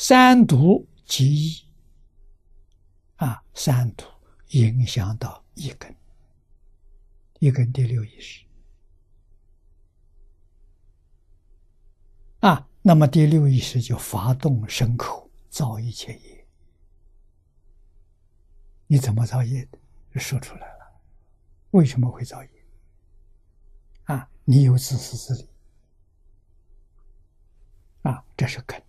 三毒即一啊，三毒影响到一根，一根第六意识啊，那么第六意识就发动牲口造一切业。你怎么造业的？说出来了，为什么会造业？啊，你有自私自利，啊，这是根。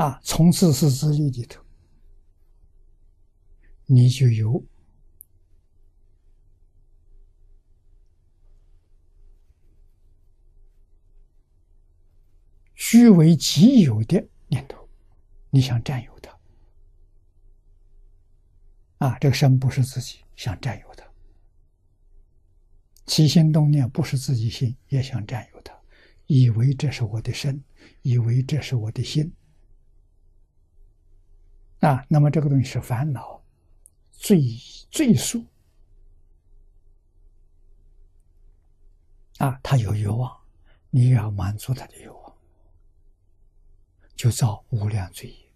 啊，从自私自利里头，你就有据为己有的念头，你想占有它。啊，这个身不是自己想占有的，起心动念不是自己心也想占有它，以为这是我的身，以为这是我的心。啊，那么这个东西是烦恼，罪罪数。啊，他有欲望，你要满足他的欲望，就造无量罪业。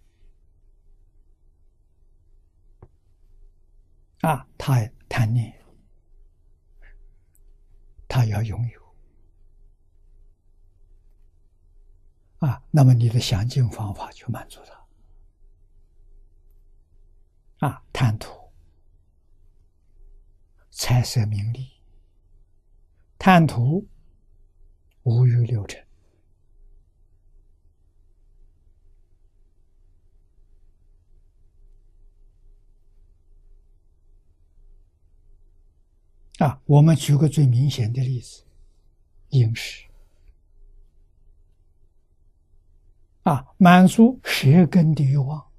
啊，他贪念，他要拥有。啊，那么你的详尽方法就满足他。啊，贪图财色名利，贪图五欲六尘。啊，我们举个最明显的例子，饮食。啊，满足舌根的欲望。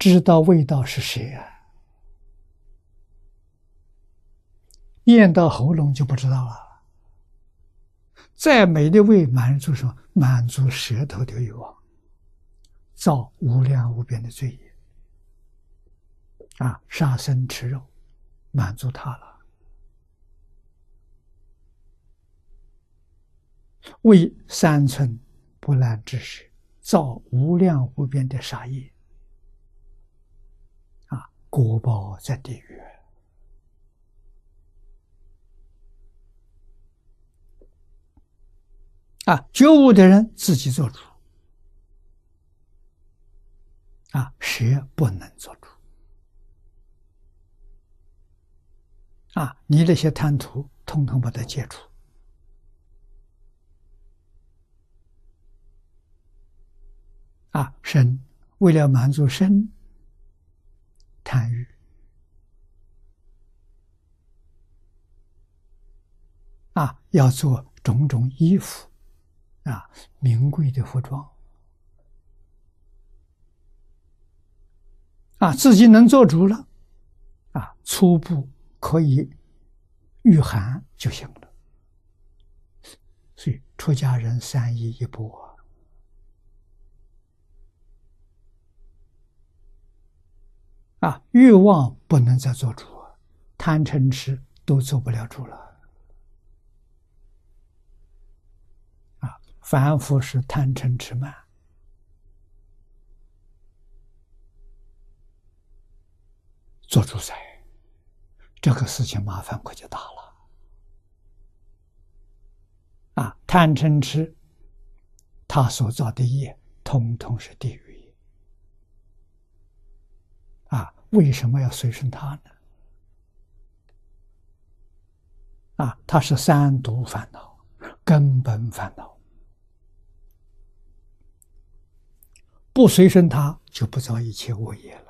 知道味道是谁啊？咽到喉咙就不知道了。再美的味，满足什么？满足舌头的欲望，造无量无边的罪业。啊，杀生吃肉，满足他了。为三寸不烂之舌，造无量无边的杀业。果报在地狱啊！觉悟的人自己做主啊，谁不能做主啊？你那些贪图，统统把它戒除啊！身为了满足身。啊，要做种种衣服啊，名贵的服装啊，自己能做主了啊，初步可以御寒就行了。所以，出家人三衣一钵。啊，欲望不能再做主，贪嗔痴都做不了主了。凡夫是贪嗔痴慢，做主宰，这个事情麻烦可就大了。啊，贪嗔痴，他所造的业，通通是地狱。啊，为什么要随顺他呢？啊，他是三毒烦恼，根本烦恼。不随顺他，就不遭一切恶业了。